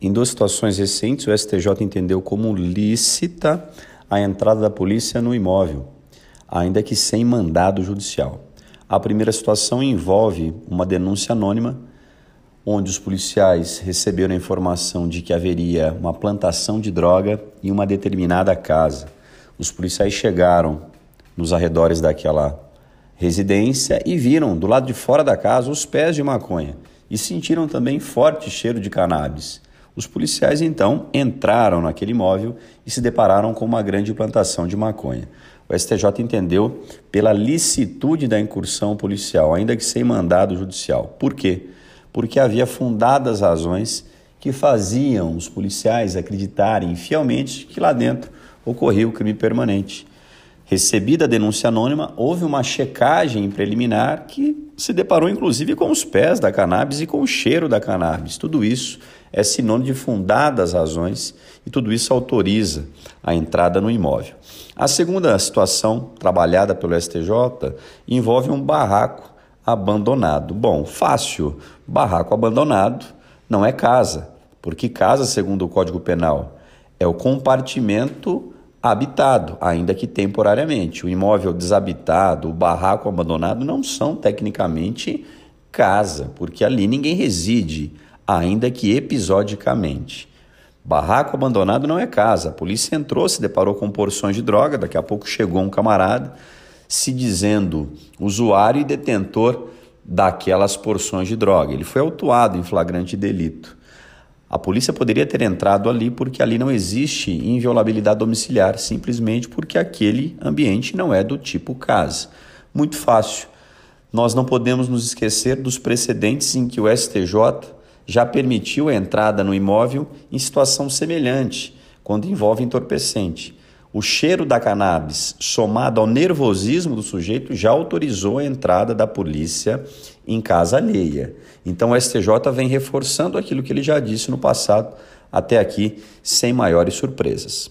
Em duas situações recentes, o STJ entendeu como lícita a entrada da polícia no imóvel, ainda que sem mandado judicial. A primeira situação envolve uma denúncia anônima, onde os policiais receberam a informação de que haveria uma plantação de droga em uma determinada casa. Os policiais chegaram nos arredores daquela residência e viram do lado de fora da casa os pés de maconha e sentiram também forte cheiro de cannabis. Os policiais então entraram naquele imóvel e se depararam com uma grande plantação de maconha. O STJ entendeu pela licitude da incursão policial, ainda que sem mandado judicial. Por quê? Porque havia fundadas razões que faziam os policiais acreditarem fielmente que lá dentro ocorria o crime permanente. Recebida a denúncia anônima, houve uma checagem preliminar que se deparou inclusive com os pés da cannabis e com o cheiro da cannabis. Tudo isso é sinônimo de fundadas razões e tudo isso autoriza a entrada no imóvel. A segunda situação trabalhada pelo STJ envolve um barraco abandonado. Bom, fácil. Barraco abandonado não é casa, porque casa, segundo o Código Penal, é o compartimento habitado, ainda que temporariamente. O imóvel desabitado, o barraco abandonado não são tecnicamente casa, porque ali ninguém reside, ainda que episodicamente. Barraco abandonado não é casa. A polícia entrou, se deparou com porções de droga, daqui a pouco chegou um camarada se dizendo usuário e detentor daquelas porções de droga. Ele foi autuado em flagrante delito. A polícia poderia ter entrado ali porque ali não existe inviolabilidade domiciliar, simplesmente porque aquele ambiente não é do tipo casa. Muito fácil. Nós não podemos nos esquecer dos precedentes em que o STJ já permitiu a entrada no imóvel em situação semelhante, quando envolve entorpecente. O cheiro da cannabis, somado ao nervosismo do sujeito, já autorizou a entrada da polícia em casa alheia. Então o STJ vem reforçando aquilo que ele já disse no passado, até aqui, sem maiores surpresas.